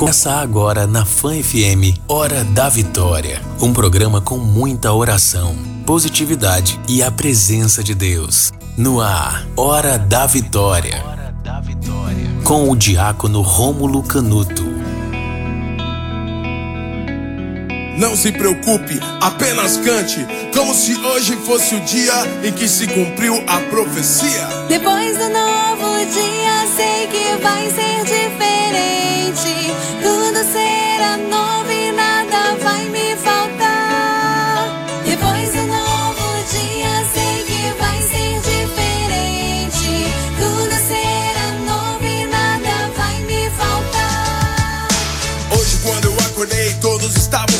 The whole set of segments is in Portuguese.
Começa agora na Fã FM Hora da Vitória, um programa com muita oração, positividade e a presença de Deus. No ar, Hora da Vitória. Com o diácono Rômulo Canuto. Não se preocupe, apenas cante, como se hoje fosse o dia em que se cumpriu a profecia. Depois do novo dia, sei que vai ser diferente. Tudo será novo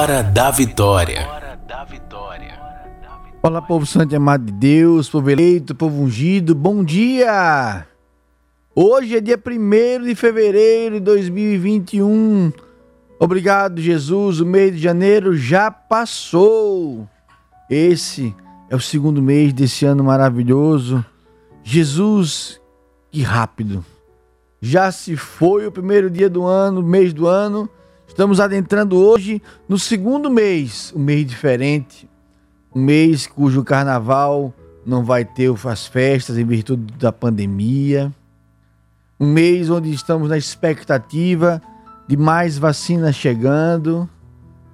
Hora da Vitória. Olá, povo santo e amado de Deus, povo eleito, povo ungido, bom dia! Hoje é dia 1 de fevereiro de 2021. Obrigado, Jesus, o mês de janeiro já passou. Esse é o segundo mês desse ano maravilhoso. Jesus, que rápido! Já se foi o primeiro dia do ano, mês do ano. Estamos adentrando hoje no segundo mês, um mês diferente, um mês cujo carnaval não vai ter as festas em virtude da pandemia. Um mês onde estamos na expectativa de mais vacinas chegando,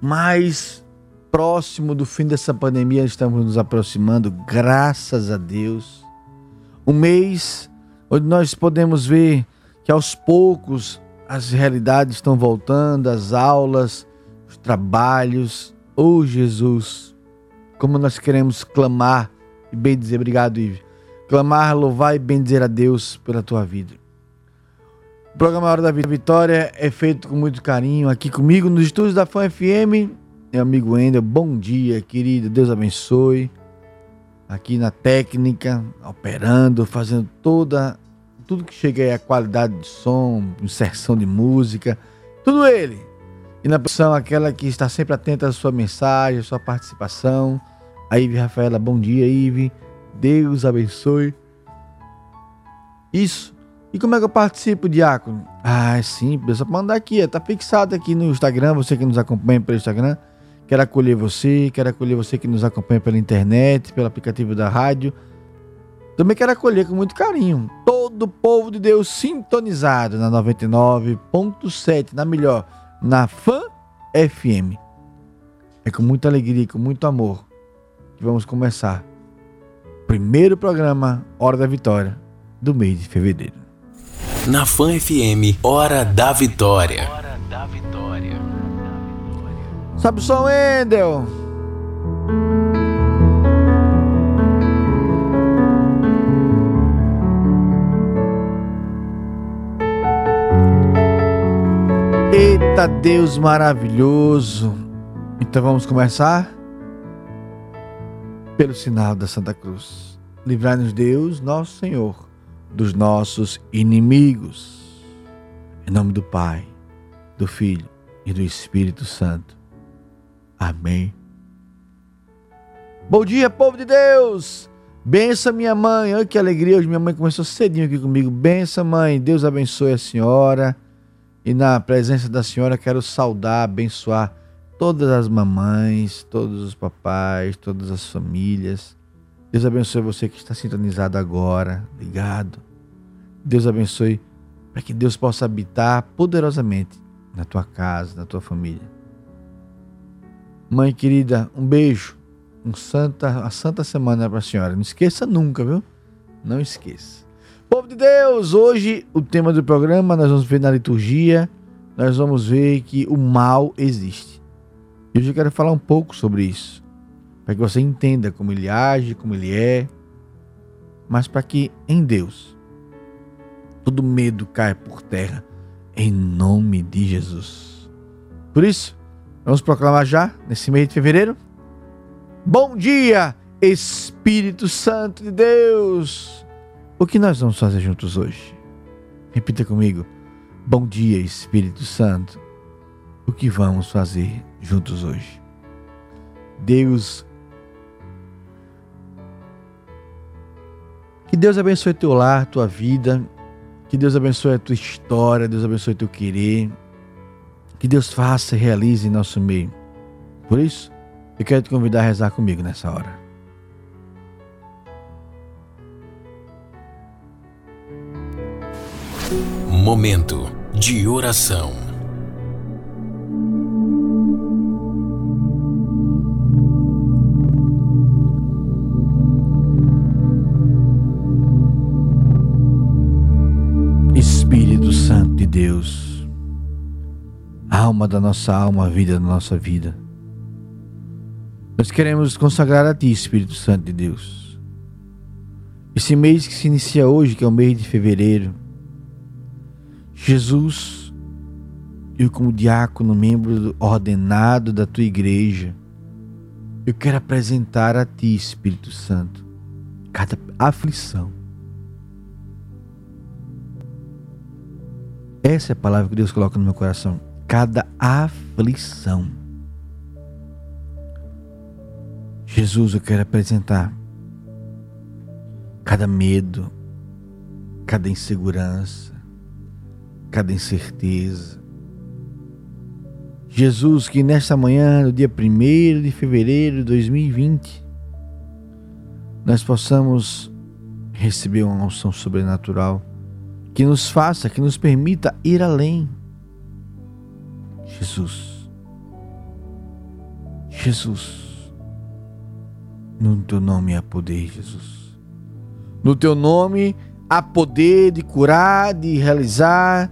mais próximo do fim dessa pandemia estamos nos aproximando, graças a Deus. Um mês onde nós podemos ver que aos poucos as realidades estão voltando, as aulas, os trabalhos. Oh Jesus, como nós queremos clamar e bem dizer obrigado, Ive. clamar, louvar e bendizer a Deus pela tua vida. O programa Hora da Vitória é feito com muito carinho aqui comigo nos estúdios da Fã FM. Meu amigo Wendel, bom dia, querido. Deus abençoe. Aqui na técnica, operando, fazendo toda tudo que chega aí a qualidade de som, inserção de música, tudo ele. E na posição aquela que está sempre atenta à sua mensagem, à sua participação. A Ive Rafaela, bom dia, Ive. Deus abençoe. Isso. E como é que eu participo, Diácono? Ah, é simples, é só mandar aqui, está fixado aqui no Instagram, você que nos acompanha pelo Instagram. Quero acolher você, quero acolher você que nos acompanha pela internet, pelo aplicativo da rádio. Também quero acolher com muito carinho todo o povo de Deus sintonizado na 99.7, na melhor, na Fã FM. É com muita alegria e com muito amor que vamos começar o primeiro programa Hora da Vitória do mês de fevereiro. Na Fã FM, Hora da Vitória. Hora da Vitória. Sabe o som, Wendel? Eita Deus maravilhoso! Então vamos começar pelo sinal da Santa Cruz. Livrai-nos Deus, nosso Senhor, dos nossos inimigos. Em nome do Pai, do Filho e do Espírito Santo. Amém. Bom dia, povo de Deus! Bença minha mãe. Olha que alegria. Hoje minha mãe começou cedinho aqui comigo. Bença, mãe. Deus abençoe a senhora. E na presença da senhora quero saudar, abençoar todas as mamães, todos os papais, todas as famílias. Deus abençoe você que está sintonizado agora, ligado. Deus abençoe para que Deus possa habitar poderosamente na tua casa, na tua família. Mãe querida, um beijo, um santa, uma santa semana para a senhora. Não esqueça nunca, viu? Não esqueça. Povo de Deus, hoje o tema do programa nós vamos ver na liturgia, nós vamos ver que o mal existe. E hoje eu quero falar um pouco sobre isso, para que você entenda como ele age, como ele é, mas para que em Deus todo medo caia por terra, em nome de Jesus. Por isso, vamos proclamar já, nesse mês de fevereiro, Bom dia, Espírito Santo de Deus! O que nós vamos fazer juntos hoje? Repita comigo. Bom dia, Espírito Santo. O que vamos fazer juntos hoje? Deus. Que Deus abençoe teu lar, tua vida. Que Deus abençoe a tua história. Deus abençoe teu querer. Que Deus faça e realize em nosso meio. Por isso, eu quero te convidar a rezar comigo nessa hora. Momento de oração. Espírito Santo de Deus, alma da nossa alma, vida da nossa vida. Nós queremos consagrar a Ti, Espírito Santo de Deus. Esse mês que se inicia hoje, que é o mês de fevereiro, Jesus, eu como diácono, membro ordenado da tua igreja, eu quero apresentar a ti, Espírito Santo, cada aflição. Essa é a palavra que Deus coloca no meu coração. Cada aflição. Jesus, eu quero apresentar cada medo, cada insegurança, cada incerteza. Jesus, que nesta manhã, no dia 1 de fevereiro de 2020, nós possamos receber uma unção sobrenatural que nos faça, que nos permita ir além. Jesus, Jesus, no teu nome há poder, Jesus. No teu nome há poder de curar, de realizar,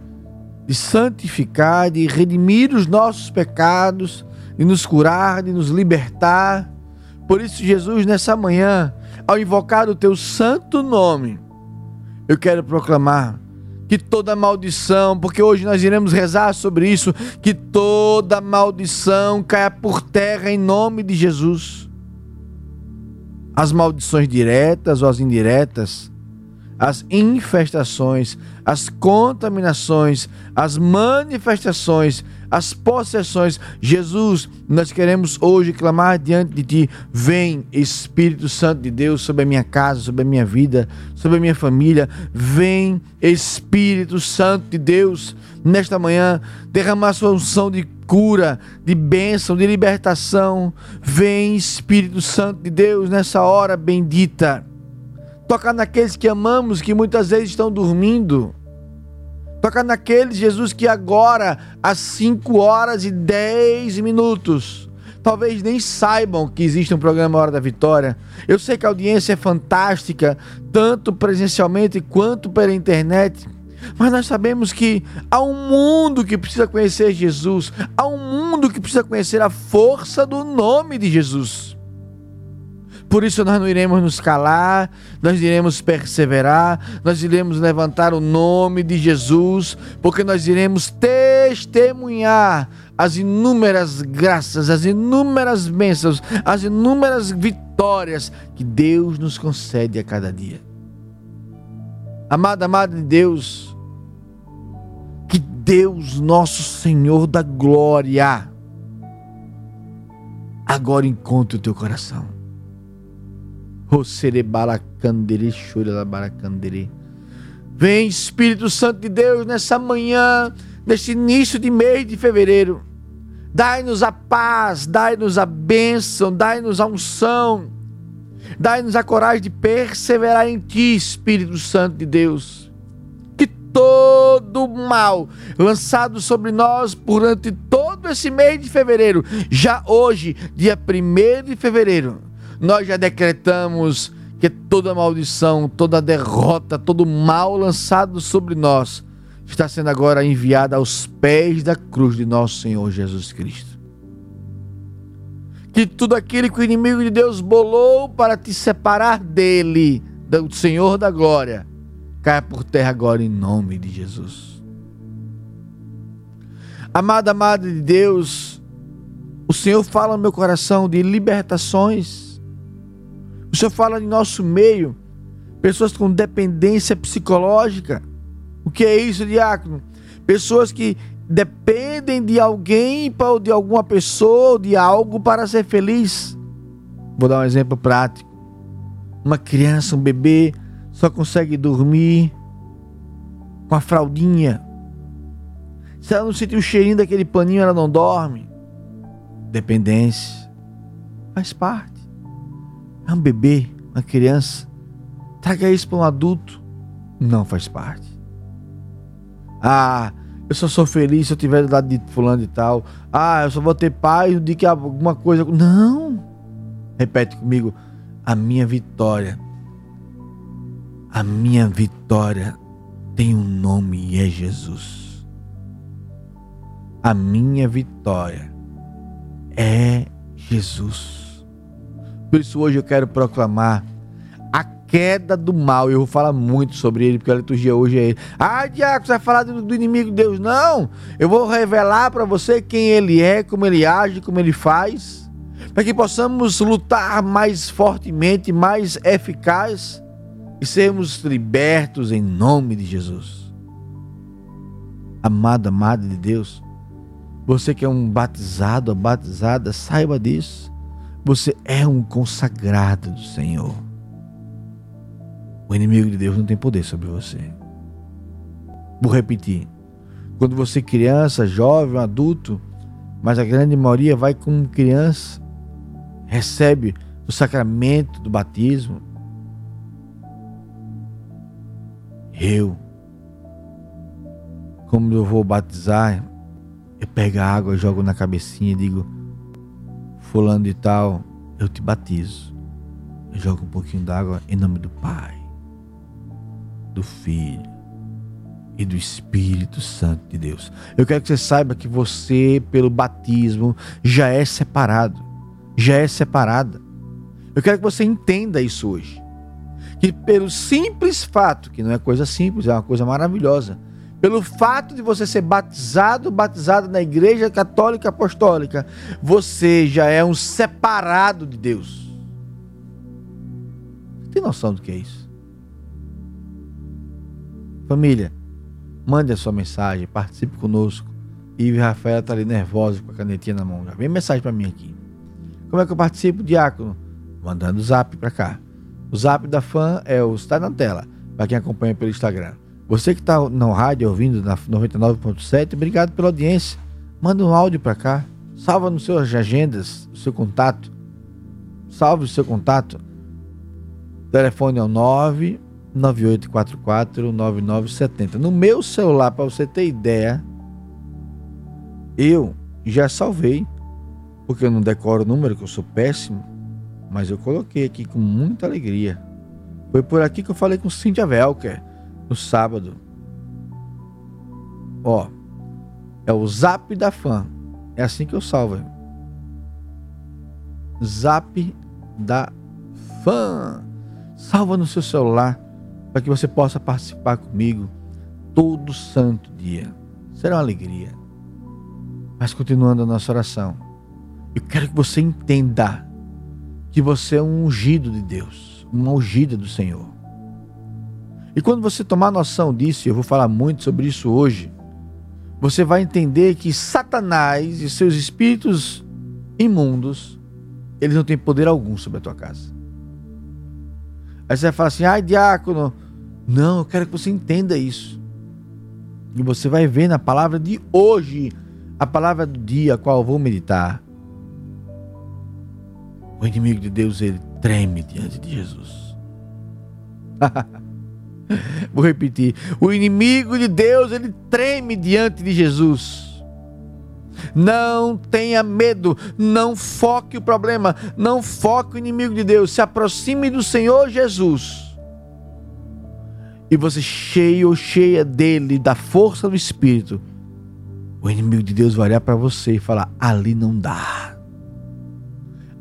de santificar, de redimir os nossos pecados, de nos curar, de nos libertar. Por isso, Jesus, nessa manhã, ao invocar o teu santo nome, eu quero proclamar que toda maldição, porque hoje nós iremos rezar sobre isso, que toda maldição caia por terra em nome de Jesus. As maldições diretas ou as indiretas, as infestações, as contaminações, as manifestações, as possessões. Jesus, nós queremos hoje clamar diante de Ti: vem, Espírito Santo de Deus, sobre a minha casa, sobre a minha vida, sobre a minha família. Vem, Espírito Santo de Deus, nesta manhã, derramar sua unção de cura, de bênção, de libertação. Vem, Espírito Santo de Deus, nessa hora bendita Tocar naqueles que amamos, que muitas vezes estão dormindo. Tocar naqueles, Jesus, que agora, às 5 horas e 10 minutos, talvez nem saibam que existe um programa Hora da Vitória. Eu sei que a audiência é fantástica, tanto presencialmente quanto pela internet. Mas nós sabemos que há um mundo que precisa conhecer Jesus, há um mundo que precisa conhecer a força do nome de Jesus. Por isso nós não iremos nos calar, nós iremos perseverar, nós iremos levantar o nome de Jesus, porque nós iremos testemunhar as inúmeras graças, as inúmeras bênçãos, as inúmeras vitórias que Deus nos concede a cada dia. Amada, amada de Deus, que Deus, nosso Senhor da glória, agora encontre o teu coração. Vem, Espírito Santo de Deus, nessa manhã, nesse início de mês de fevereiro. Dai-nos a paz, dai-nos a bênção, dai-nos a unção, dai-nos a coragem de perseverar em Ti, Espírito Santo de Deus. Que todo mal lançado sobre nós durante todo esse mês de fevereiro, já hoje, dia 1 de fevereiro, nós já decretamos que toda maldição, toda derrota, todo mal lançado sobre nós está sendo agora enviada aos pés da cruz de nosso Senhor Jesus Cristo. Que tudo aquilo que o inimigo de Deus bolou para te separar dele, do Senhor da glória, caia por terra agora em nome de Jesus. Amada, amada de Deus, o Senhor fala no meu coração de libertações o Senhor fala em nosso meio, pessoas com dependência psicológica. O que é isso, diácono? Pessoas que dependem de alguém, de alguma pessoa, de algo para ser feliz. Vou dar um exemplo prático. Uma criança, um bebê, só consegue dormir com a fraldinha. Se ela não sentir o cheirinho daquele paninho, ela não dorme. Dependência. Faz parte. É um bebê, uma criança. Traga isso para um adulto. Não faz parte. Ah, eu só sou feliz se eu estiver do lado de fulano e tal. Ah, eu só vou ter paz dia que alguma coisa. Não! Repete comigo. A minha vitória. A minha vitória tem um nome e é Jesus. A minha vitória é Jesus. Por isso hoje eu quero proclamar a queda do mal. Eu vou falar muito sobre ele, porque a liturgia hoje é ele. Ah, Diaco, você vai falar do, do inimigo de Deus? Não! Eu vou revelar para você quem ele é, como ele age, como ele faz, para que possamos lutar mais fortemente, mais eficaz e sermos libertos em nome de Jesus. Amado, amada de Deus, você que é um batizado, batizada, saiba disso. Você é um consagrado do Senhor. O inimigo de Deus não tem poder sobre você. Vou repetir. Quando você é criança, jovem, adulto, mas a grande maioria vai como criança, recebe o sacramento do batismo. Eu, como eu vou batizar, eu pego a água, jogo na cabecinha e digo: fulano de tal, eu te batizo. Eu jogo um pouquinho d'água em nome do Pai, do Filho e do Espírito Santo de Deus. Eu quero que você saiba que você, pelo batismo, já é separado, já é separada. Eu quero que você entenda isso hoje. Que pelo simples fato, que não é coisa simples, é uma coisa maravilhosa, pelo fato de você ser batizado, batizado na Igreja Católica Apostólica, você já é um separado de Deus. Tem noção do que é isso? Família, mande a sua mensagem, participe conosco. Ive Rafael está ali nervosa com a canetinha na mão. Já vem mensagem para mim aqui. Como é que eu participo, Diácono? Mandando o zap para cá. O zap da fã é o está na tela, para quem acompanha pelo Instagram. Você que está no rádio ouvindo na 99.7, obrigado pela audiência. Manda um áudio para cá. Salva nos seus agendas, o seu contato. Salve o seu contato. O telefone é o 99844 9970. No meu celular, para você ter ideia, eu já salvei, porque eu não decoro o número, que eu sou péssimo, mas eu coloquei aqui com muita alegria. Foi por aqui que eu falei com Cíntia Velker no sábado. Ó, é o Zap da Fã. É assim que eu salvo. Zap da Fã. Salva no seu celular para que você possa participar comigo todo santo dia. Será uma alegria. Mas continuando a nossa oração, eu quero que você entenda que você é um ungido de Deus, uma ungida do Senhor. E quando você tomar noção disso, eu vou falar muito sobre isso hoje, você vai entender que Satanás e seus espíritos imundos, eles não têm poder algum sobre a tua casa. Aí você vai falar assim: ai, diácono, não, eu quero que você entenda isso. E você vai ver na palavra de hoje a palavra do dia a qual eu vou meditar. O inimigo de Deus, ele treme diante de Jesus. vou repetir. O inimigo de Deus, ele treme diante de Jesus. Não tenha medo, não foque o problema, não foque o inimigo de Deus. Se aproxime do Senhor Jesus. E você cheio ou cheia dele, da força do Espírito o inimigo de Deus vai olhar para você e falar: ali não dá.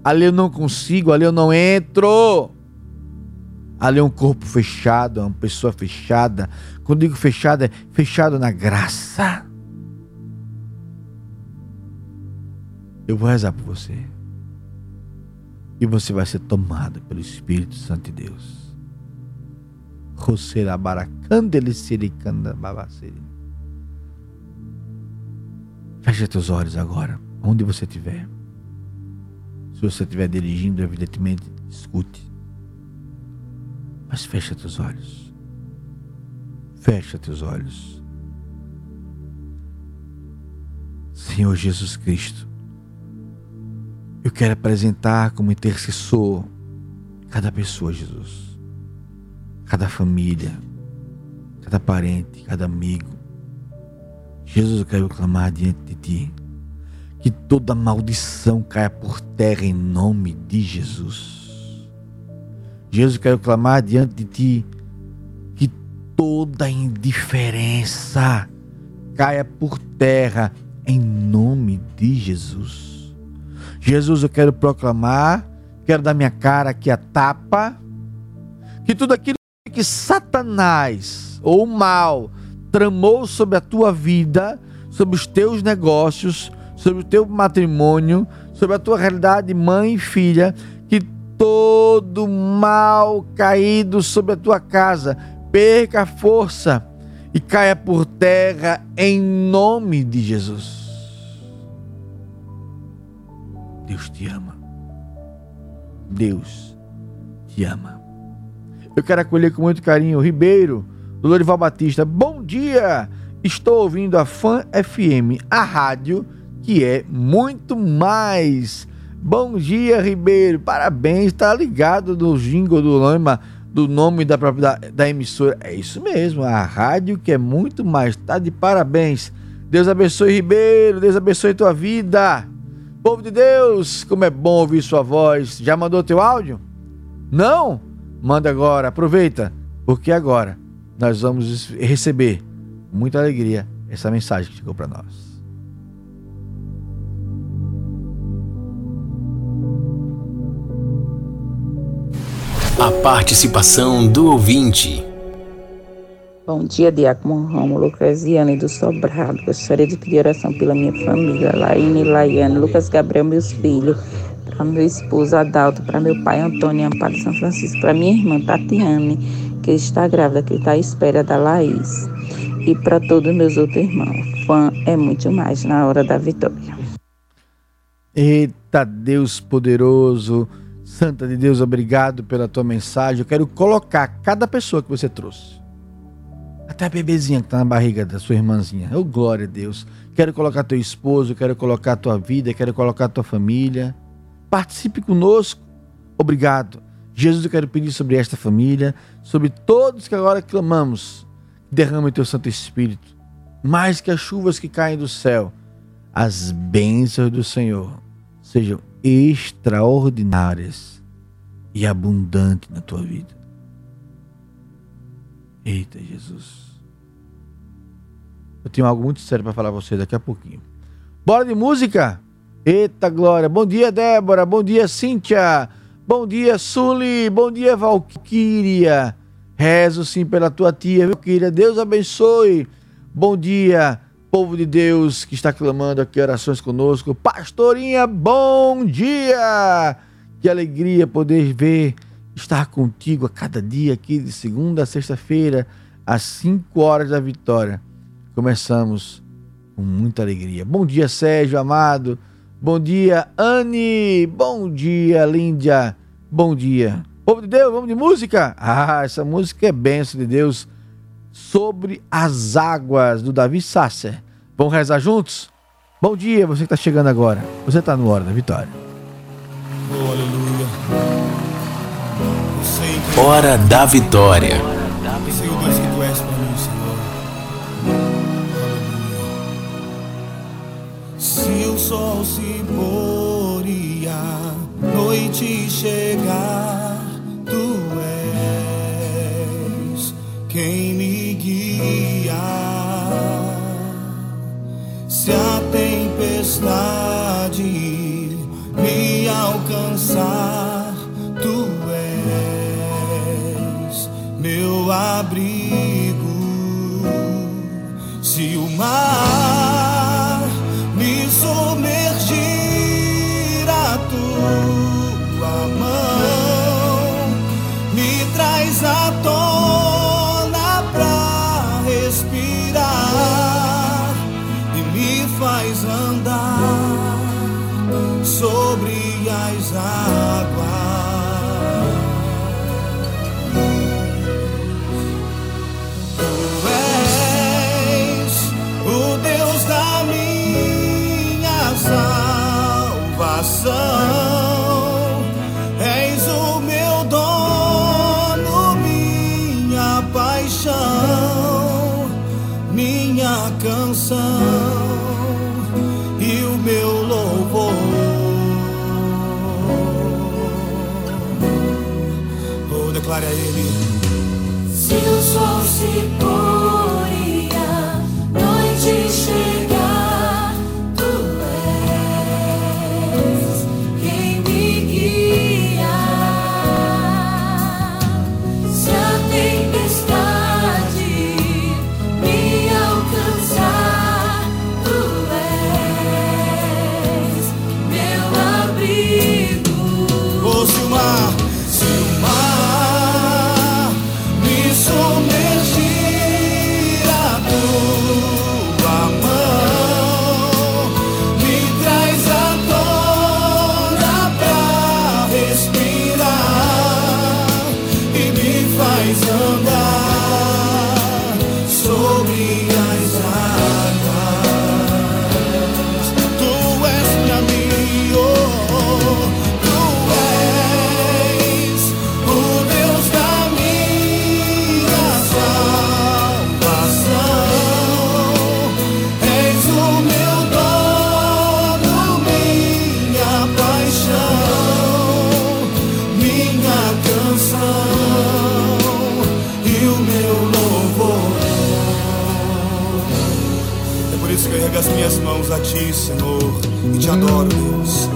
Ali eu não consigo, ali eu não entro. Ali é um corpo fechado, é uma pessoa fechada. Quando digo fechado, é fechado na graça. Eu vou rezar por você. E você vai ser tomado pelo Espírito Santo de Deus. Feche teus olhos agora, onde você estiver. Se você estiver dirigindo, evidentemente, escute. Mas fecha teus olhos. Fecha teus olhos. Senhor Jesus Cristo, eu quero apresentar como intercessor cada pessoa, Jesus. Cada família, cada parente, cada amigo, Jesus, eu quero clamar diante de ti que toda maldição caia por terra em nome de Jesus. Jesus, quero clamar diante de ti que toda indiferença caia por terra em nome de Jesus. Jesus, eu quero proclamar, quero dar minha cara aqui a tapa, que tudo aquilo que Satanás ou o mal tramou sobre a tua vida, sobre os teus negócios, sobre o teu matrimônio, sobre a tua realidade mãe e filha, todo mal caído sobre a tua casa perca a força e caia por terra em nome de Jesus. Deus te ama. Deus te ama. Eu quero acolher com muito carinho o Ribeiro do Lorival Batista. Bom dia! Estou ouvindo a Fan FM, a rádio que é muito mais. Bom dia, Ribeiro. Parabéns, tá ligado no jingle do nome, do nome da da, da emissora. É isso mesmo, a rádio que é muito mais. Tá de parabéns. Deus abençoe, Ribeiro. Deus abençoe tua vida. Povo de Deus, como é bom ouvir sua voz. Já mandou teu áudio? Não? Manda agora, aproveita, porque agora nós vamos receber muita alegria essa mensagem que chegou para nós. A participação do ouvinte. Bom dia, Diácono Rômulo Casiane do Sobrado. Gostaria de pedir oração pela minha família, Laine, Laiane, Lucas Gabriel, meus filhos, para meu esposo Adalto, para meu pai Antônio Amparo São Francisco, para minha irmã Tatiane, que está grávida, que está à espera da Laís, e para todos meus outros irmãos. Fã é muito mais na hora da vitória. Eita Deus poderoso, Santa de Deus, obrigado pela tua mensagem. Eu quero colocar cada pessoa que você trouxe. Até a bebezinha que está na barriga da sua irmãzinha. Oh, glória a Deus. Quero colocar teu esposo, quero colocar tua vida, quero colocar tua família. Participe conosco. Obrigado. Jesus, eu quero pedir sobre esta família, sobre todos que agora clamamos. Derrama o teu Santo Espírito. Mais que as chuvas que caem do céu, as bênçãos do Senhor sejam extraordinárias e abundantes na tua vida. Eita Jesus. Eu tenho algo muito sério para falar a você daqui a pouquinho. Bora de música? Eita glória. Bom dia, Débora. Bom dia, Cíntia. Bom dia, Suli. Bom dia, Valquíria. Rezo sim pela tua tia, Valquíria. Deus abençoe. Bom dia, povo de Deus que está clamando aqui orações conosco. Pastorinha, bom dia! Que alegria poder ver, estar contigo a cada dia aqui, de segunda a sexta-feira, às 5 horas da vitória. Começamos com muita alegria. Bom dia, Sérgio amado. Bom dia, Anne. Bom dia, Líndia. Bom dia. Povo de Deus, vamos de música? Ah, essa música é benção de Deus sobre as águas do Davi Sasser. Vamos rezar juntos? Bom dia, você que está chegando agora. Você está no Hora da Vitória. Oh, aleluia. Hora da Vitória. Sei o Deus que tu és para mim, Senhor. Se o sol se pôr e a noite chegar, tu és quem me guia. Se a tempestade me alcançar, tu és meu abrigo. Se o mar e o meu louvor. É por isso que eu ergo as minhas mãos a ti, Senhor, e te adoro, Deus.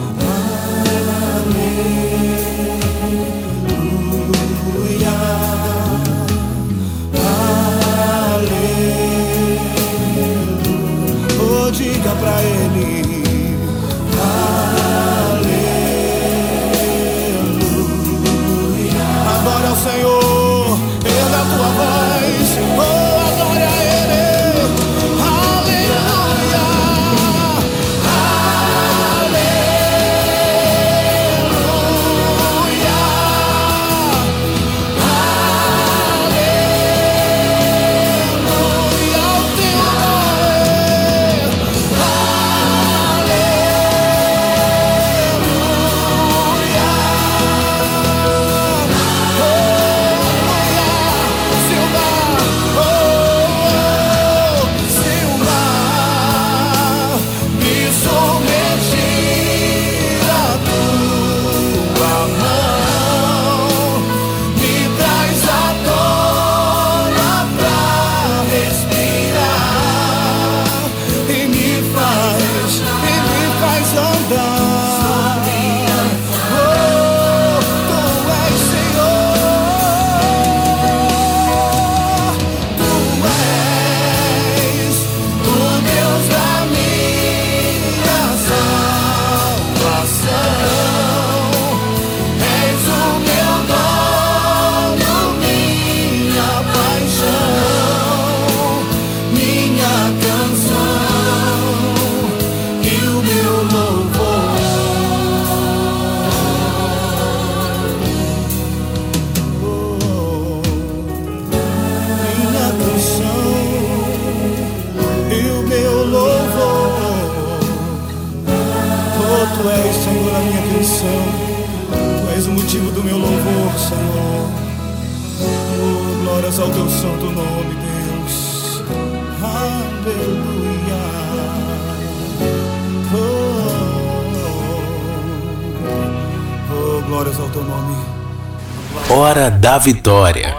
Da vitória.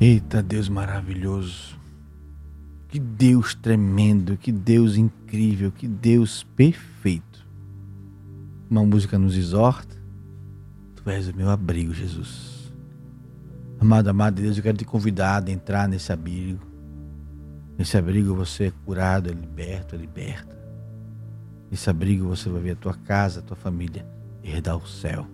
Eita Deus maravilhoso. Que Deus tremendo, que Deus incrível, que Deus perfeito. Uma música nos exorta. Tu és o meu abrigo, Jesus. Amado, amado Deus, eu quero te convidar a entrar nesse abrigo. Nesse abrigo você é curado, é liberto, é liberta. Nesse abrigo você vai ver a tua casa, a tua família herdar o céu.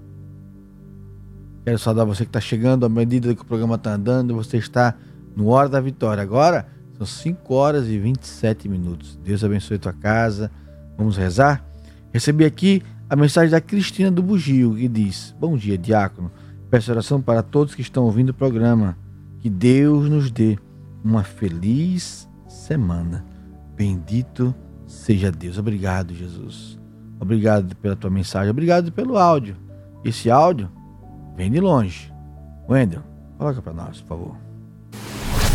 Quero saudar você que está chegando à medida que o programa está andando. Você está no Hora da Vitória. Agora são 5 horas e 27 minutos. Deus abençoe a tua casa. Vamos rezar? Recebi aqui a mensagem da Cristina do Bugio, que diz: Bom dia, diácono. Peço oração para todos que estão ouvindo o programa. Que Deus nos dê uma feliz semana. Bendito seja Deus. Obrigado, Jesus. Obrigado pela tua mensagem. Obrigado pelo áudio. Esse áudio vem de longe. Wendel, coloca para nós, por favor.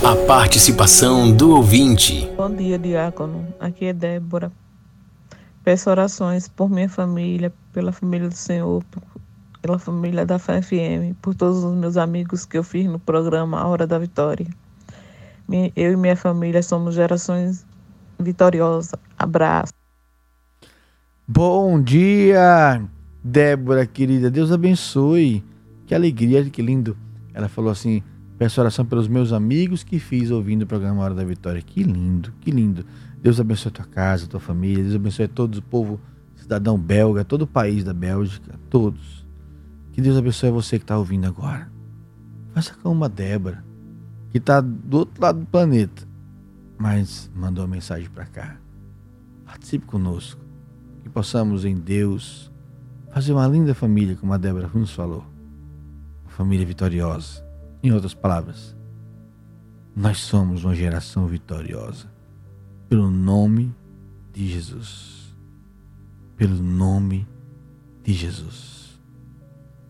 A participação do ouvinte. Bom dia, diácono. Aqui é Débora. Peço orações por minha família, pela família do Senhor, pela família da FFM, por todos os meus amigos que eu fiz no programa A Hora da Vitória. Eu e minha família somos gerações vitoriosas. Abraço. Bom dia, Débora querida. Deus abençoe. Que alegria, que lindo. Ela falou assim: peço oração pelos meus amigos que fiz ouvindo o programa Hora da Vitória. Que lindo, que lindo. Deus abençoe a tua casa, a tua família. Deus abençoe todo o povo cidadão belga, todo o país da Bélgica, todos. Que Deus abençoe você que está ouvindo agora. Faça como uma Débora, que está do outro lado do planeta, mas mandou uma mensagem para cá. Participe conosco. Que possamos em Deus fazer uma linda família, como a Débora nos falou família vitoriosa. Em outras palavras, nós somos uma geração vitoriosa pelo nome de Jesus. Pelo nome de Jesus.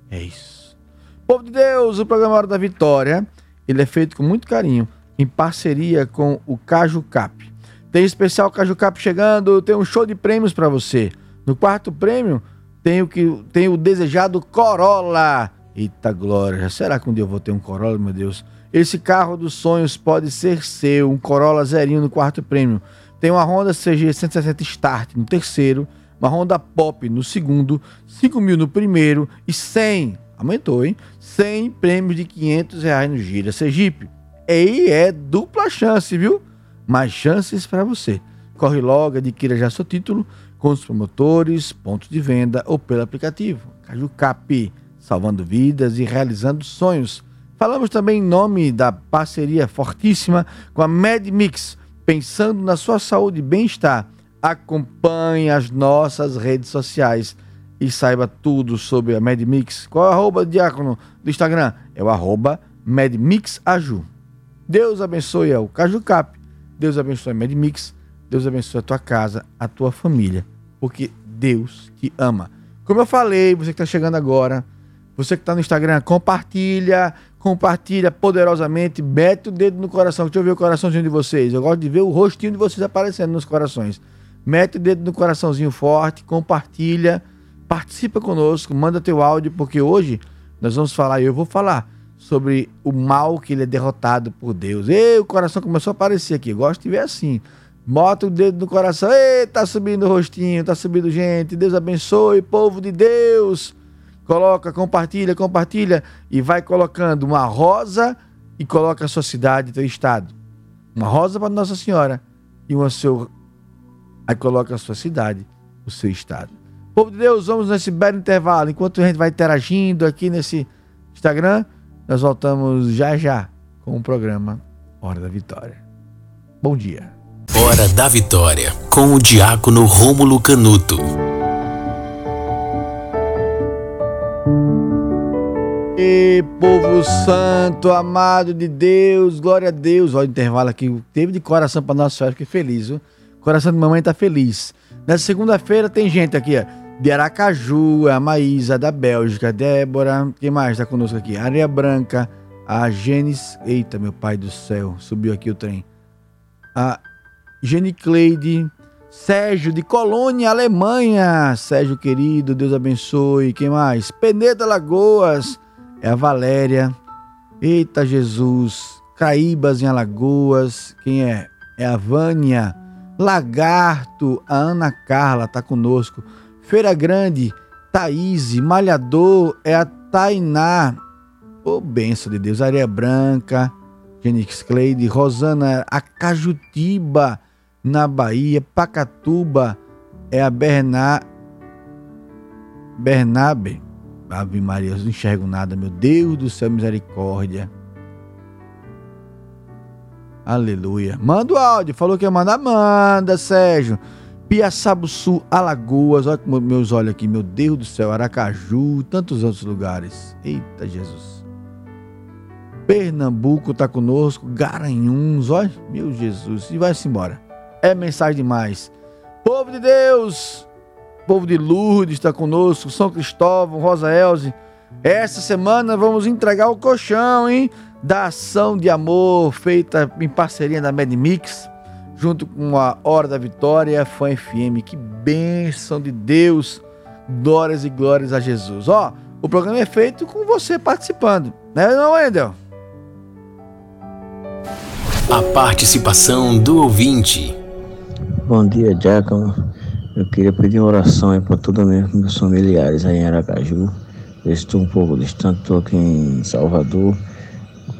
É isso. Povo de Deus, o programa Hora da Vitória, ele é feito com muito carinho, em parceria com o Caju Cap. Tem especial Caju Cap chegando, tem um show de prêmios para você. No quarto prêmio tem o que tem o desejado Corolla Eita glória, será que um dia eu vou ter um Corolla, meu Deus? Esse carro dos sonhos pode ser seu, um Corolla zerinho no quarto prêmio. Tem uma Honda CG 160 Start no terceiro, uma Honda Pop no segundo, 5 mil no primeiro e 100, aumentou, hein? 100 prêmios de 500 reais no Gira Sergipe. E é dupla chance, viu? Mais chances para você. Corre logo, adquira já seu título com os promotores, pontos de venda ou pelo aplicativo. Caju Cap salvando vidas e realizando sonhos. Falamos também em nome da parceria fortíssima com a MedMix, pensando na sua saúde e bem-estar. Acompanhe as nossas redes sociais e saiba tudo sobre a MedMix. Qual é o arroba, Diácono, do Instagram? É o arroba MedMixAju. Deus abençoe o Caju Cap. Deus abençoe a MedMix. Deus abençoe a tua casa, a tua família, porque Deus te ama. Como eu falei, você que está chegando agora, você que está no Instagram, compartilha, compartilha poderosamente, mete o dedo no coração. Deixa eu ver o coraçãozinho de vocês. Eu gosto de ver o rostinho de vocês aparecendo nos corações. Mete o dedo no coraçãozinho forte, compartilha, participa conosco, manda teu áudio, porque hoje nós vamos falar, eu vou falar sobre o mal que ele é derrotado por Deus. E o coração começou a aparecer aqui. Eu gosto de ver assim. Bota o dedo no coração. Ei, tá subindo o rostinho, tá subindo gente. Deus abençoe, povo de Deus coloca, compartilha, compartilha e vai colocando uma rosa e coloca a sua cidade, teu estado. Uma rosa para Nossa Senhora e uma seu aí coloca a sua cidade, o seu estado. Povo de Deus, vamos nesse belo intervalo. Enquanto a gente vai interagindo aqui nesse Instagram, nós voltamos já já com o programa Hora da Vitória. Bom dia. Hora da Vitória, com o diácono Rômulo Canuto. E povo santo, amado de Deus, glória a Deus. Olha o intervalo aqui, teve de coração para nossa senhora, fiquei feliz, viu? Coração de mamãe tá feliz. Nessa segunda-feira tem gente aqui, ó. de Aracaju, a Maísa da Bélgica, Débora, quem mais está conosco aqui? Areia Branca, a Genes, eita meu pai do céu, subiu aqui o trem. A Cleide, Sérgio de Colônia, Alemanha, Sérgio querido, Deus abençoe. Quem mais? Peneda Lagoas, é a Valéria. Eita Jesus, Caíbas em Alagoas, quem é? É a Vânia. Lagarto, a Ana Carla tá conosco. Feira Grande, Thaís, Malhador, é a Tainá. Ô, oh, benção de Deus. Areia Branca, Genix Cleide, Rosana, Acajutiba, na Bahia, Pacatuba, é a Bernard. Bernabe. Ave Maria, eu não enxergo nada, meu Deus do céu, misericórdia. Aleluia. Manda o áudio. Falou que ia mandar. Manda, Sérgio. Piaçabuçu, Alagoas. Olha com meus olhos aqui. Meu Deus do céu. Aracaju. Tantos outros lugares. Eita, Jesus. Pernambuco tá conosco. Garanhuns. Olha, meu Jesus. E vai-se embora. É mensagem demais. Povo de Deus. Povo de Lourdes está conosco. São Cristóvão, Rosa Elze. Essa semana vamos entregar o colchão, hein? da ação de amor feita em parceria da Medmix, junto com a Hora da Vitória, Fã FM. Que bênção de Deus! Glórias e glórias a Jesus. Ó, o programa é feito com você participando, né, não, Wendel? A participação do ouvinte. Bom dia, Giacomo. Eu queria pedir oração aí para todos meus familiares aí em Aracaju. Eu estou um pouco distante, estou aqui em Salvador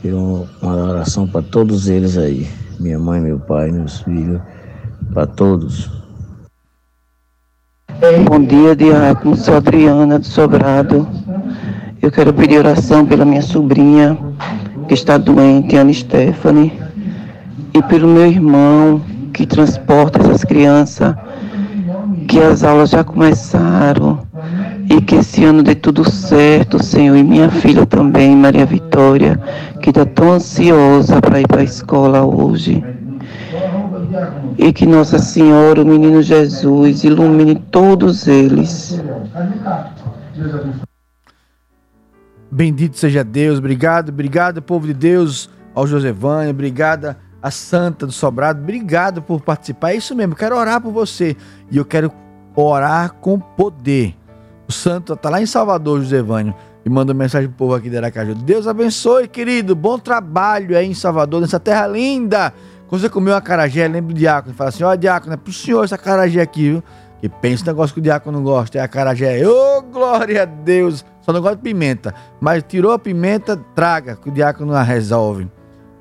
e uma oração para todos eles aí. Minha mãe, meu pai, meus filhos, para todos. Bom dia, Diácono. Sou Adriana do Sobrado. Eu quero pedir oração pela minha sobrinha, que está doente, Ana Stephanie, e pelo meu irmão, que transporta essas crianças, que as aulas já começaram e que esse ano dê tudo certo, Senhor, e minha filha também, Maria Vitória, que está tão ansiosa para ir para a escola hoje. E que Nossa Senhora, o menino Jesus, ilumine todos eles. Bendito seja Deus, obrigado, obrigado, povo de Deus, ao Josevânia, obrigada a Santa do Sobrado, obrigado por participar. É isso mesmo, quero orar por você e eu quero orar com poder. O santo está lá em Salvador, Josevânio, e manda mensagem pro povo aqui de Aracaju. Deus abençoe, querido. Bom trabalho aí em Salvador, nessa terra linda. Quando você comeu uma carajé, lembra do diácono. Fala assim: ó, oh, diácono, é pro senhor essa carajé aqui, viu? Que pensa negócio que o diácono não gosta, é a carajé. Ô, oh, glória a Deus! Só não gosta de pimenta. Mas tirou a pimenta, traga, que o diácono a resolve.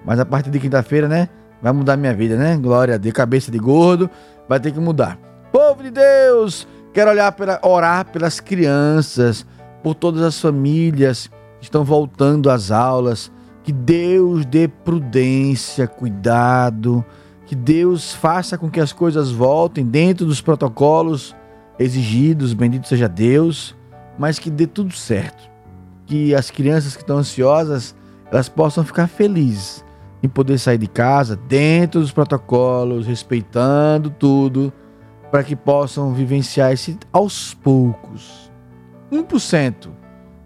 Mas a partir de quinta-feira, né? Vai mudar minha vida, né? Glória a Deus. Cabeça de gordo, vai ter que mudar. Povo de Deus! Quero olhar orar pelas crianças, por todas as famílias que estão voltando às aulas. Que Deus dê prudência, cuidado, que Deus faça com que as coisas voltem dentro dos protocolos exigidos, bendito seja Deus, mas que dê tudo certo. Que as crianças que estão ansiosas, elas possam ficar felizes em poder sair de casa dentro dos protocolos, respeitando tudo para que possam vivenciar esse aos poucos. 1%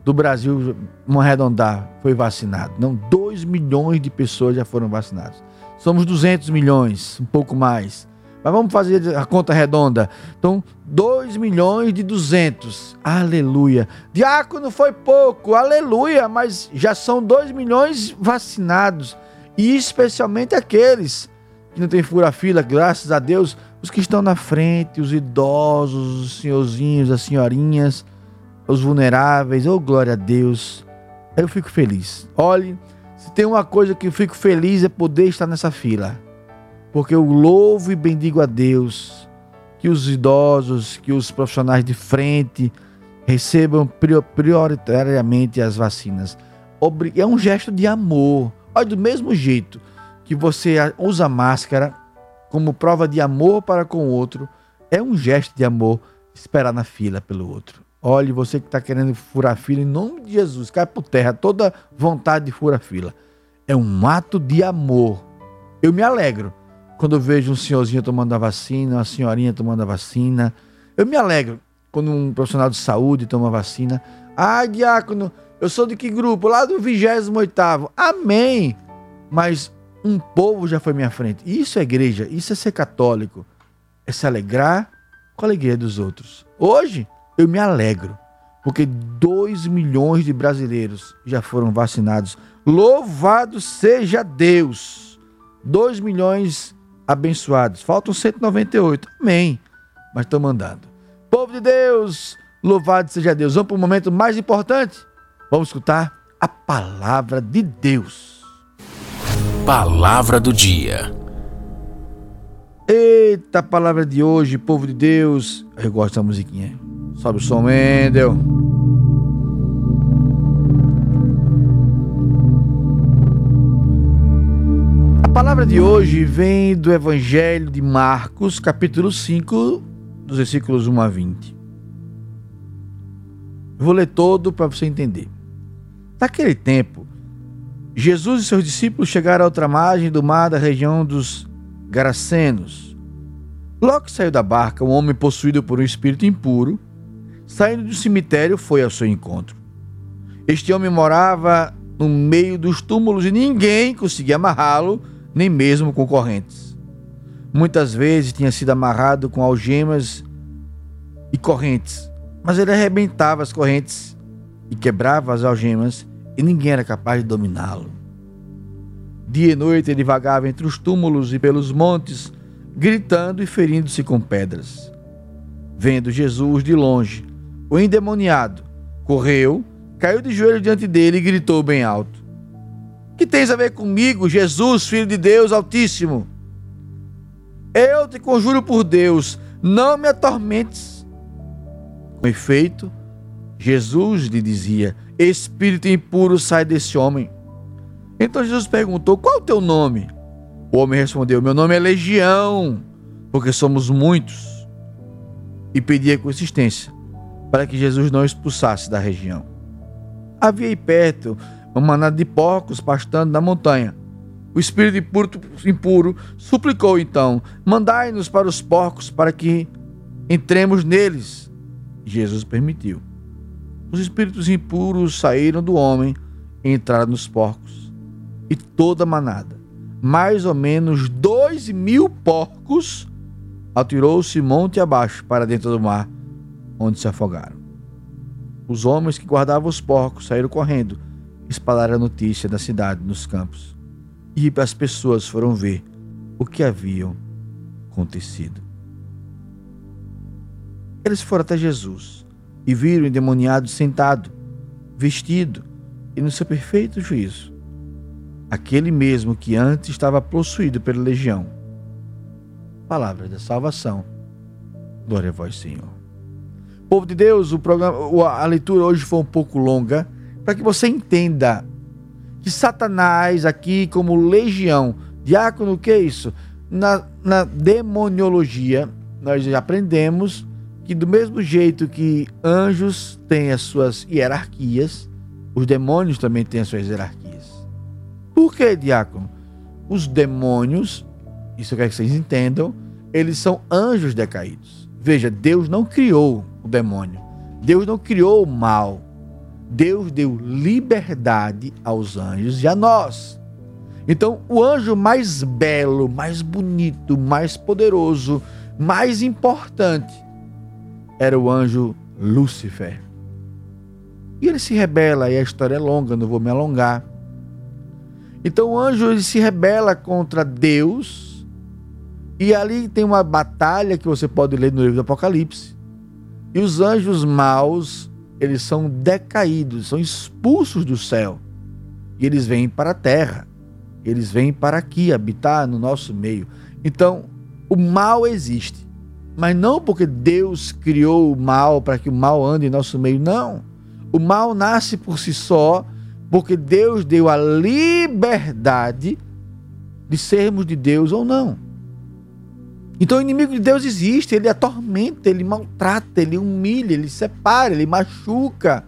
do Brasil, vamos arredondar, foi vacinado. Não, 2 milhões de pessoas já foram vacinadas. Somos 200 milhões, um pouco mais. Mas vamos fazer a conta redonda. Então, 2 milhões de 200. Aleluia. Diácono foi pouco, aleluia, mas já são 2 milhões vacinados. E especialmente aqueles que não têm fura-fila, graças a Deus, os que estão na frente, os idosos, os senhorzinhos, as senhorinhas, os vulneráveis, oh glória a Deus. Eu fico feliz. Olhe, se tem uma coisa que eu fico feliz é poder estar nessa fila. Porque eu louvo e bendigo a Deus que os idosos, que os profissionais de frente recebam prioritariamente as vacinas. É um gesto de amor. Olha, do mesmo jeito que você usa máscara, como prova de amor para com o outro, é um gesto de amor esperar na fila pelo outro. Olhe, você que está querendo furar fila, em nome de Jesus, cai por terra toda vontade de furar fila. É um ato de amor. Eu me alegro quando eu vejo um senhorzinho tomando a vacina, uma senhorinha tomando a vacina. Eu me alegro quando um profissional de saúde toma vacina. Ah, diácono, eu sou de que grupo? Lá do 28. Amém. Mas um povo já foi à minha frente. Isso é igreja, isso é ser católico. É se alegrar com a alegria dos outros. Hoje, eu me alegro, porque 2 milhões de brasileiros já foram vacinados. Louvado seja Deus! 2 milhões abençoados. Faltam 198. Amém. Mas estão mandando. Povo de Deus, louvado seja Deus. Vamos para o momento mais importante. Vamos escutar a palavra de Deus. Palavra do dia. Eita, palavra de hoje, povo de Deus. Eu gosto da musiquinha. Sobe o som, Mendel. A palavra de hoje vem do Evangelho de Marcos, capítulo 5, dos versículos 1 a 20. Eu vou ler todo para você entender. Naquele tempo, Jesus e seus discípulos chegaram à outra margem do mar da região dos Garacenos. Logo que saiu da barca, um homem possuído por um espírito impuro, saindo do cemitério, foi ao seu encontro. Este homem morava no meio dos túmulos e ninguém conseguia amarrá-lo, nem mesmo com correntes. Muitas vezes tinha sido amarrado com algemas e correntes, mas ele arrebentava as correntes e quebrava as algemas e ninguém era capaz de dominá-lo. Dia e noite ele vagava entre os túmulos e pelos montes, gritando e ferindo-se com pedras. Vendo Jesus de longe, o endemoniado correu, caiu de joelho diante dele e gritou bem alto: Que tens a ver comigo, Jesus, filho de Deus Altíssimo? Eu te conjuro por Deus, não me atormentes. Com efeito, Jesus lhe dizia: Espírito impuro, sai desse homem. Então Jesus perguntou: Qual é o teu nome? O homem respondeu: Meu nome é Legião, porque somos muitos. E pedia consistência para que Jesus não expulsasse da região. Havia aí perto uma manada de porcos pastando na montanha. O espírito impuro, impuro suplicou então: Mandai-nos para os porcos para que entremos neles. Jesus permitiu. Os espíritos impuros saíram do homem e entraram nos porcos. E toda a manada, mais ou menos dois mil porcos, atirou-se monte abaixo para dentro do mar, onde se afogaram. Os homens que guardavam os porcos saíram correndo, espalharam a notícia da cidade nos campos. E as pessoas foram ver o que haviam acontecido. Eles foram até Jesus e viram o endemoniado sentado, vestido e no seu perfeito juízo. Aquele mesmo que antes estava possuído pela legião. Palavra da salvação. Glória a vós, Senhor. Povo de Deus, o programa, a leitura hoje foi um pouco longa, para que você entenda que Satanás, aqui como legião, diácono, o que é isso? Na, na demoniologia, nós aprendemos que do mesmo jeito que anjos têm as suas hierarquias, os demônios também têm as suas hierarquias. Por que, diácono? Os demônios, isso eu quero que vocês entendam, eles são anjos decaídos. Veja, Deus não criou o demônio. Deus não criou o mal. Deus deu liberdade aos anjos e a nós. Então, o anjo mais belo, mais bonito, mais poderoso, mais importante era o anjo Lúcifer. E ele se rebela, e a história é longa, não vou me alongar. Então o anjo ele se rebela contra Deus, e ali tem uma batalha que você pode ler no livro do Apocalipse. E os anjos maus, eles são decaídos, são expulsos do céu. E eles vêm para a terra. Eles vêm para aqui habitar no nosso meio. Então, o mal existe. Mas não porque Deus criou o mal para que o mal ande em nosso meio, não. O mal nasce por si só porque Deus deu a liberdade de sermos de Deus ou não. Então o inimigo de Deus existe, ele atormenta, ele maltrata, ele humilha, ele separa, ele machuca.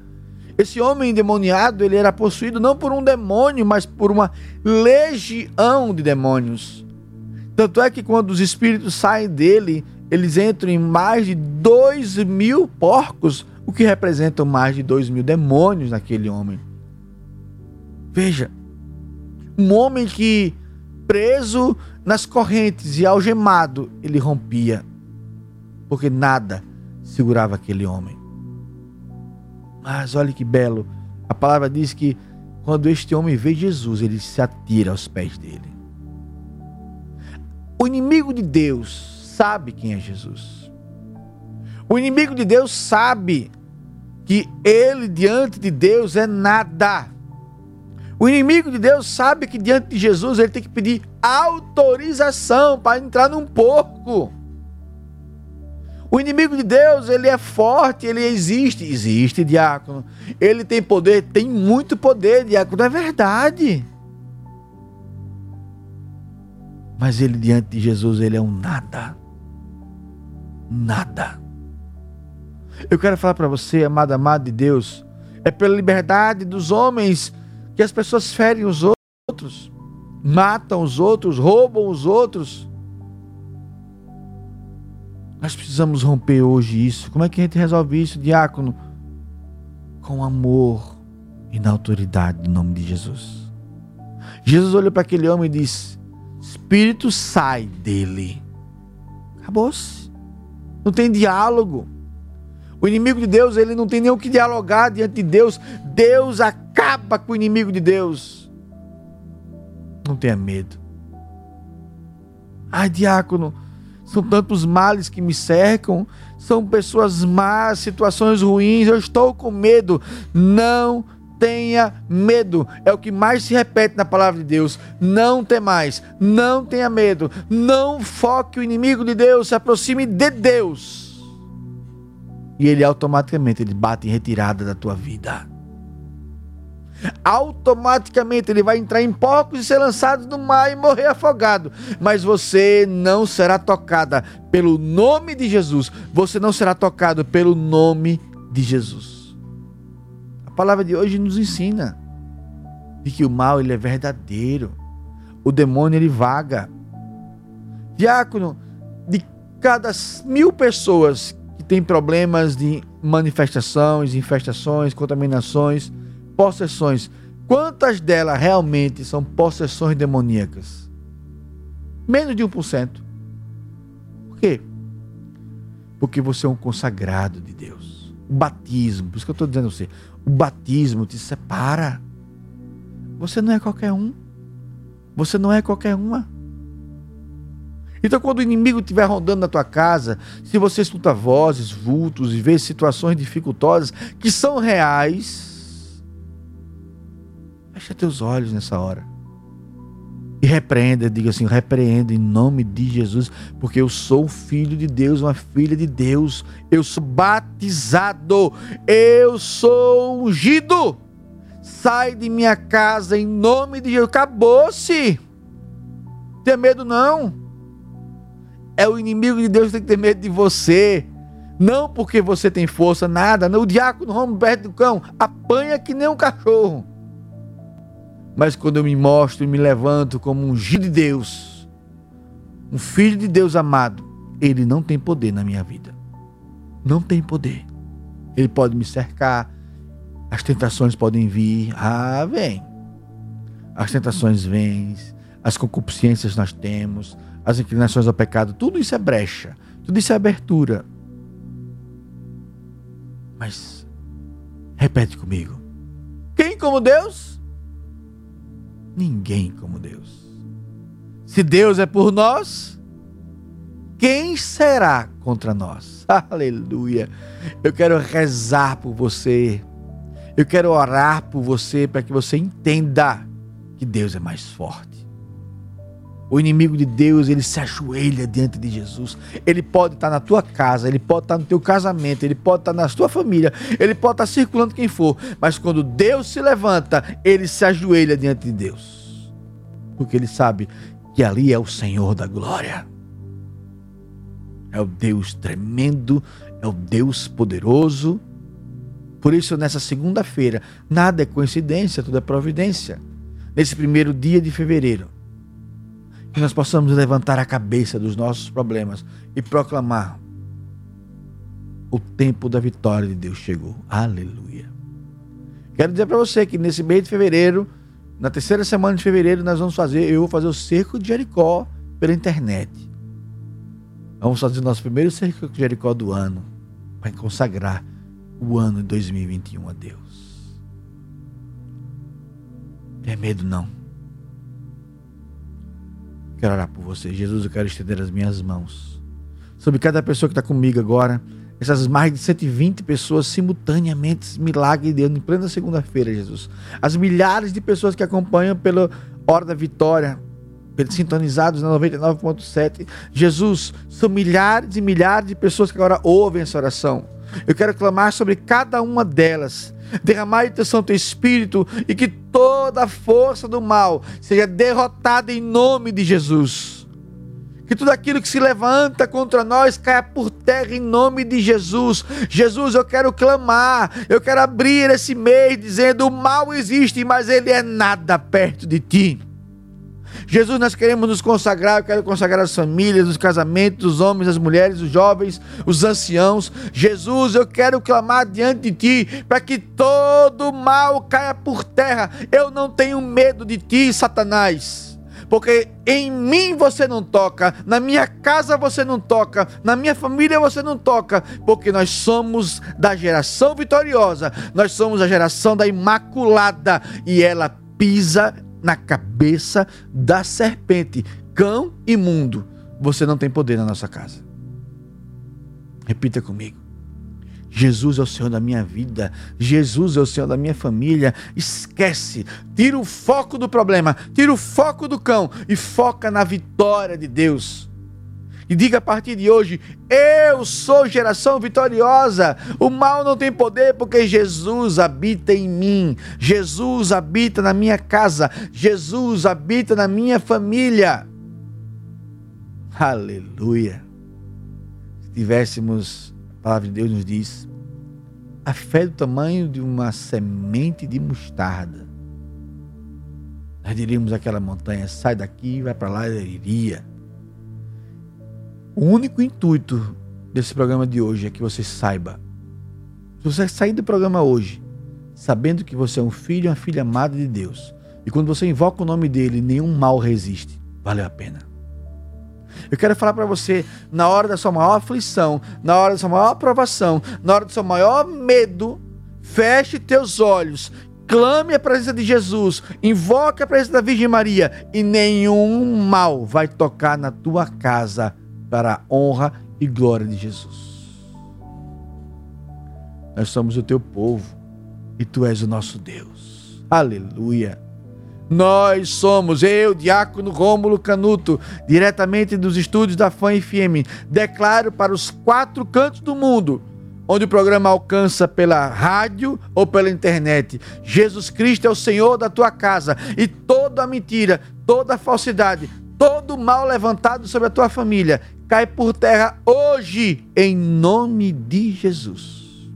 Esse homem endemoniado, ele era possuído não por um demônio, mas por uma legião de demônios. Tanto é que quando os espíritos saem dele, eles entram em mais de 2 mil porcos, o que representa mais de 2 mil demônios naquele homem. Veja, um homem que preso nas correntes e algemado, ele rompia, porque nada segurava aquele homem. Mas olha que belo, a palavra diz que quando este homem vê Jesus, ele se atira aos pés dele. O inimigo de Deus sabe quem é Jesus. O inimigo de Deus sabe que ele diante de Deus é nada. O inimigo de Deus sabe que diante de Jesus ele tem que pedir autorização para entrar num porco. O inimigo de Deus, ele é forte, ele existe. Existe, diácono. Ele tem poder, tem muito poder, diácono. É verdade. Mas ele, diante de Jesus, ele é um nada. Nada. Eu quero falar para você, amado, amado de Deus, é pela liberdade dos homens que as pessoas ferem os outros, matam os outros, roubam os outros. Nós precisamos romper hoje isso. Como é que a gente resolve isso, diácono? Com amor e na autoridade do nome de Jesus. Jesus olhou para aquele homem e disse: Espírito sai dele. Acabou-se. Não tem diálogo. O inimigo de Deus, ele não tem nem o que dialogar diante de Deus. Deus acaba com o inimigo de Deus. Não tenha medo. Ai, diácono, são tantos males que me cercam, são pessoas más, situações ruins, eu estou com medo. Não tenha medo. É o que mais se repete na palavra de Deus. Não tem mais, não tenha medo. Não foque o inimigo de Deus, se aproxime de Deus. E ele automaticamente ele bate em retirada da tua vida automaticamente ele vai entrar em porcos e ser lançado no mar e morrer afogado. Mas você não será tocada pelo nome de Jesus. Você não será tocado pelo nome de Jesus. A palavra de hoje nos ensina de que o mal ele é verdadeiro. O demônio ele vaga. Diácono, de cada mil pessoas que têm problemas de manifestações, infestações, contaminações, possessões, quantas delas realmente são possessões demoníacas? Menos de 1%. Por quê? Porque você é um consagrado de Deus. O batismo, por isso que eu estou dizendo a você, o batismo te separa. Você não é qualquer um. Você não é qualquer uma. Então, quando o inimigo estiver rondando na tua casa, se você escuta vozes, vultos e vê situações dificultosas que são reais, Fecha teus olhos nessa hora. E repreenda, diga assim: repreenda em nome de Jesus, porque eu sou filho de Deus, uma filha de Deus. Eu sou batizado, eu sou ungido. Sai de minha casa em nome de Jesus. Acabou-se. Tem medo não. É o inimigo de Deus que tem que ter medo de você. Não porque você tem força, nada. O diácono Roberto do cão apanha que nem um cachorro. Mas quando eu me mostro e me levanto como um filho de Deus, um filho de Deus amado, ele não tem poder na minha vida. Não tem poder. Ele pode me cercar, as tentações podem vir. Ah, vem. As tentações vêm, as concupiscências nós temos, as inclinações ao pecado, tudo isso é brecha, tudo isso é abertura. Mas, repete comigo: quem como Deus? Ninguém como Deus. Se Deus é por nós, quem será contra nós? Aleluia. Eu quero rezar por você. Eu quero orar por você para que você entenda que Deus é mais forte. O inimigo de Deus, ele se ajoelha diante de Jesus. Ele pode estar na tua casa, ele pode estar no teu casamento, ele pode estar na tua família, ele pode estar circulando quem for. Mas quando Deus se levanta, ele se ajoelha diante de Deus. Porque ele sabe que ali é o Senhor da glória. É o Deus tremendo, é o Deus poderoso. Por isso, nessa segunda-feira, nada é coincidência, tudo é providência. Nesse primeiro dia de fevereiro, Que nós possamos levantar a cabeça dos nossos problemas e proclamar: o tempo da vitória de Deus chegou. Aleluia. Quero dizer para você que nesse mês de fevereiro, na terceira semana de fevereiro, nós vamos fazer, eu vou fazer o cerco de Jericó pela internet. Vamos fazer o nosso primeiro cerco de Jericó do ano, para consagrar o ano de 2021 a Deus. Tem medo não. Quero orar por você. Jesus, eu quero estender as minhas mãos sobre cada pessoa que está comigo agora. Essas mais de 120 pessoas simultaneamente, milagre de Deus, em plena segunda-feira, Jesus. As milhares de pessoas que acompanham pela Hora da Vitória, sintonizados na 99.7. Jesus, são milhares e milhares de pessoas que agora ouvem essa oração. Eu quero clamar sobre cada uma delas. Derramar teu Santo Espírito e que toda a força do mal seja derrotada em nome de Jesus. Que tudo aquilo que se levanta contra nós caia por terra em nome de Jesus. Jesus, eu quero clamar, eu quero abrir esse mês dizendo: o mal existe, mas ele é nada perto de ti. Jesus, nós queremos nos consagrar, eu quero consagrar as famílias, os casamentos, os homens, as mulheres, os jovens, os anciãos. Jesus, eu quero clamar diante de ti para que todo mal caia por terra. Eu não tenho medo de ti, Satanás porque em mim você não toca, na minha casa você não toca, na minha família você não toca, porque nós somos da geração vitoriosa, nós somos a geração da Imaculada e ela pisa na cabeça da serpente, cão imundo. Você não tem poder na nossa casa. Repita comigo. Jesus é o Senhor da minha vida, Jesus é o Senhor da minha família. Esquece, tira o foco do problema, tira o foco do cão e foca na vitória de Deus. E diga a partir de hoje: Eu sou geração vitoriosa. O mal não tem poder porque Jesus habita em mim. Jesus habita na minha casa. Jesus habita na minha família. Aleluia. Se tivéssemos, a palavra de Deus nos diz, a fé do tamanho de uma semente de mostarda. Nós diríamos aquela montanha, sai daqui, vai para lá, iria o único intuito desse programa de hoje é que você saiba. Se você sair do programa hoje, sabendo que você é um filho e uma filha amada de Deus, e quando você invoca o nome dele, nenhum mal resiste, valeu a pena. Eu quero falar para você, na hora da sua maior aflição, na hora da sua maior aprovação, na hora do seu maior medo, feche teus olhos, clame a presença de Jesus, invoque a presença da Virgem Maria, e nenhum mal vai tocar na tua casa para a honra e glória de Jesus. Nós somos o teu povo e tu és o nosso Deus. Aleluia. Nós somos, eu, Diácono Rômulo Canuto, diretamente dos estúdios da FAM FM, declaro para os quatro cantos do mundo, onde o programa alcança pela rádio ou pela internet. Jesus Cristo é o Senhor da tua casa e toda a mentira, toda a falsidade, todo mal levantado sobre a tua família cai por terra hoje, em nome de Jesus.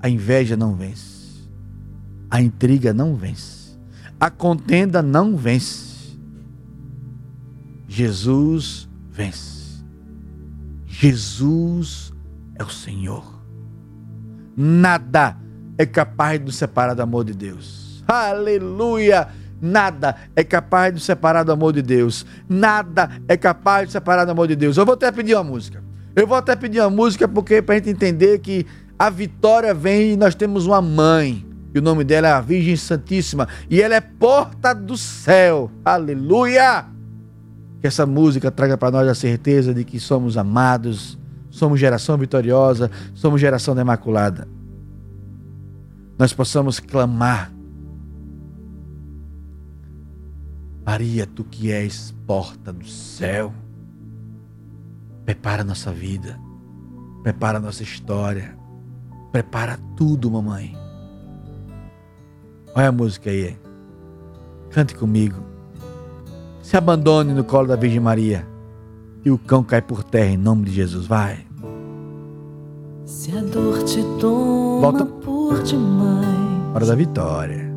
A inveja não vence, a intriga não vence, a contenda não vence. Jesus vence. Jesus é o Senhor. Nada é capaz de nos separar do amor de Deus. Aleluia! Nada é capaz de separar do amor de Deus. Nada é capaz de separar do amor de Deus. Eu vou até pedir uma música. Eu vou até pedir uma música porque para a gente entender que a vitória vem e nós temos uma mãe. E o nome dela é a Virgem Santíssima. E ela é porta do céu. Aleluia! Que essa música traga para nós a certeza de que somos amados, somos geração vitoriosa, somos geração da Imaculada. Nós possamos clamar Maria, tu que és porta do céu, prepara nossa vida, prepara nossa história, prepara tudo, mamãe. Olha a música aí. Cante comigo. Se abandone no colo da Virgem Maria e o cão cai por terra em nome de Jesus. Vai. Se a dor te toma Volta. por demais. Hora da vitória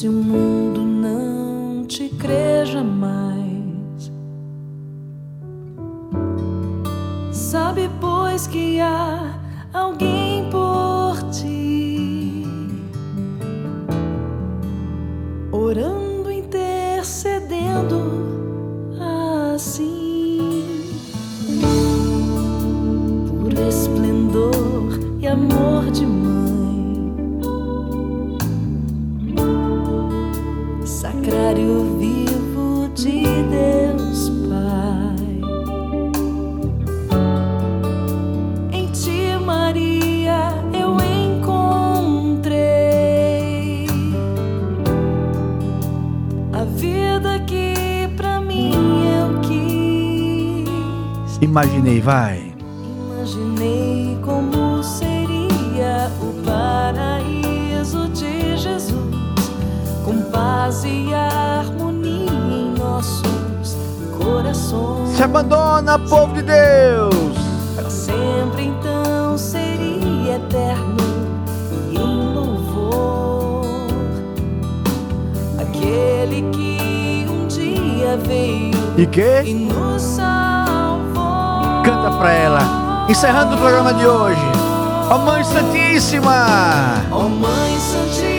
se o mundo não te crê jamais. Sabe, pois, que há alguém por ti, orando, intercedendo assim, por esplendor e amor de mãe, sacrário vivo de Deus Pai. Em ti, Maria, eu encontrei a vida que pra mim eu quis. Imaginei, vai. Paz e harmonia em nossos corações. Se abandona, povo de Deus. Para sempre então seria eterno e em louvor aquele que um dia veio E que? e nos salvou. Canta pra ela. Encerrando o programa de hoje. Ó Mãe Santíssima. Ó Mãe Santíssima,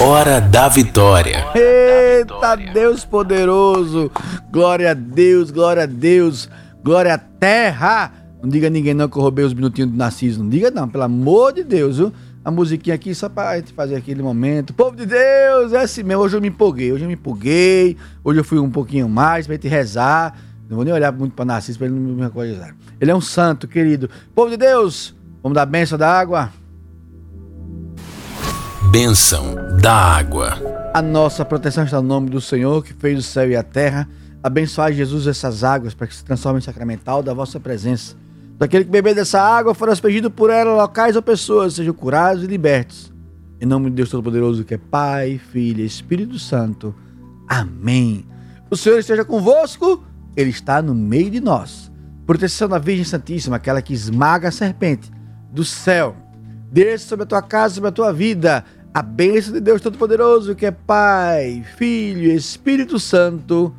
Hora da Vitória. Eita Deus poderoso. Glória a Deus, glória a Deus. Glória à terra. Não diga a ninguém não que eu roubei os minutinhos do Narciso. Não diga não, pelo amor de Deus, viu? A musiquinha aqui só pra gente fazer aquele momento. Povo de Deus, é assim mesmo. Hoje eu me empolguei, hoje eu me empolguei. Hoje eu fui um pouquinho mais pra gente rezar. Não vou nem olhar muito pra Narciso pra ele não me recordar. Ele é um santo, querido. Povo de Deus, vamos dar benção da água. Bênção da água. A nossa proteção está no nome do Senhor que fez o céu e a terra. Abençoai, Jesus, essas águas para que se transformem em sacramental da vossa presença. Daquele que beber dessa água for aspergido por ela, locais ou pessoas, sejam curados e libertos. Em nome de Deus Todo-Poderoso, que é Pai, Filho e Espírito Santo. Amém. O Senhor esteja convosco, Ele está no meio de nós. Proteção da Virgem Santíssima, aquela que esmaga a serpente do céu. Desça sobre a tua casa, sobre a tua vida, a bênção de Deus Todo-Poderoso, que é Pai, Filho e Espírito Santo.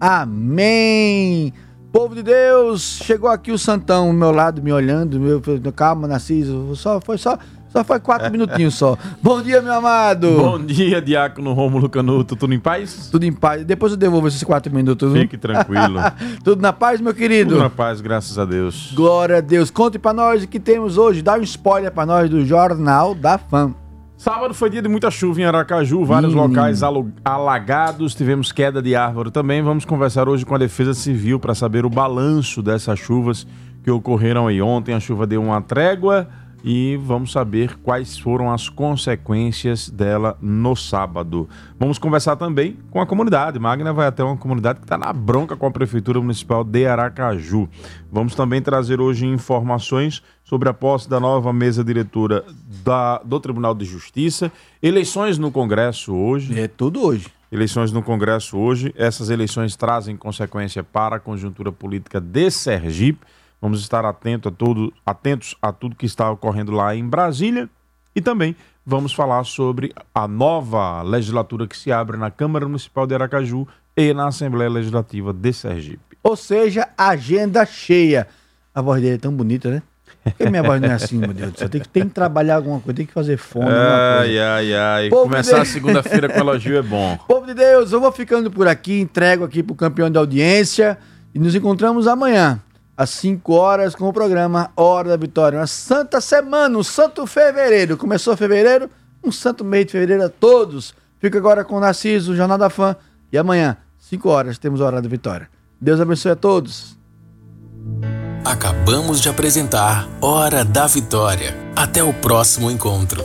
Amém. Povo de Deus, chegou aqui o Santão ao meu lado, me olhando. Meu, calma, Narciso. Só, foi só, só foi quatro minutinhos só. Bom dia, meu amado. Bom dia, Diácono Rômulo Canuto. Tudo em paz? Tudo em paz. Depois eu devolvo esses quatro minutos. Fique tranquilo. Tudo na paz, meu querido? Tudo na paz, graças a Deus. Glória a Deus. Conte pra nós o que temos hoje. Dá um spoiler pra nós do Jornal da Fã. Sábado foi dia de muita chuva em Aracaju, vários Hum. locais alagados, tivemos queda de árvore também. Vamos conversar hoje com a Defesa Civil para saber o balanço dessas chuvas que ocorreram aí ontem. A chuva deu uma trégua e vamos saber quais foram as consequências dela no sábado. Vamos conversar também com a comunidade. Magna vai até uma comunidade que está na bronca com a Prefeitura Municipal de Aracaju. Vamos também trazer hoje informações sobre a posse da nova mesa diretora da- do Tribunal de Justiça, eleições no Congresso hoje. É tudo hoje. Eleições no Congresso hoje. Essas eleições trazem consequência para a conjuntura política de Sergipe. Vamos estar atento a tudo, atentos a tudo que está ocorrendo lá em Brasília. E também vamos falar sobre a nova legislatura que se abre na Câmara Municipal de Aracaju e na Assembleia Legislativa de Sergipe. Ou seja, agenda cheia. A voz dele é tão bonita, né? Por que minha voz não é assim, meu Deus do céu? Tem que, tem que trabalhar alguma coisa, tem que fazer fome. Ai, ai, ai. Povo Começar de- a segunda-feira com elogio é bom. Povo de Deus, eu vou ficando por aqui, entrego aqui pro campeão da audiência e nos encontramos amanhã, às 5 horas, com o programa Hora da Vitória. Uma santa semana, um santo fevereiro. Começou fevereiro, um santo mês de fevereiro a todos. Fica agora com o Narciso, Jornal da Fã. E amanhã, 5 horas, temos Hora da Vitória. Deus abençoe a todos. Acabamos de apresentar Hora da Vitória. Até o próximo encontro.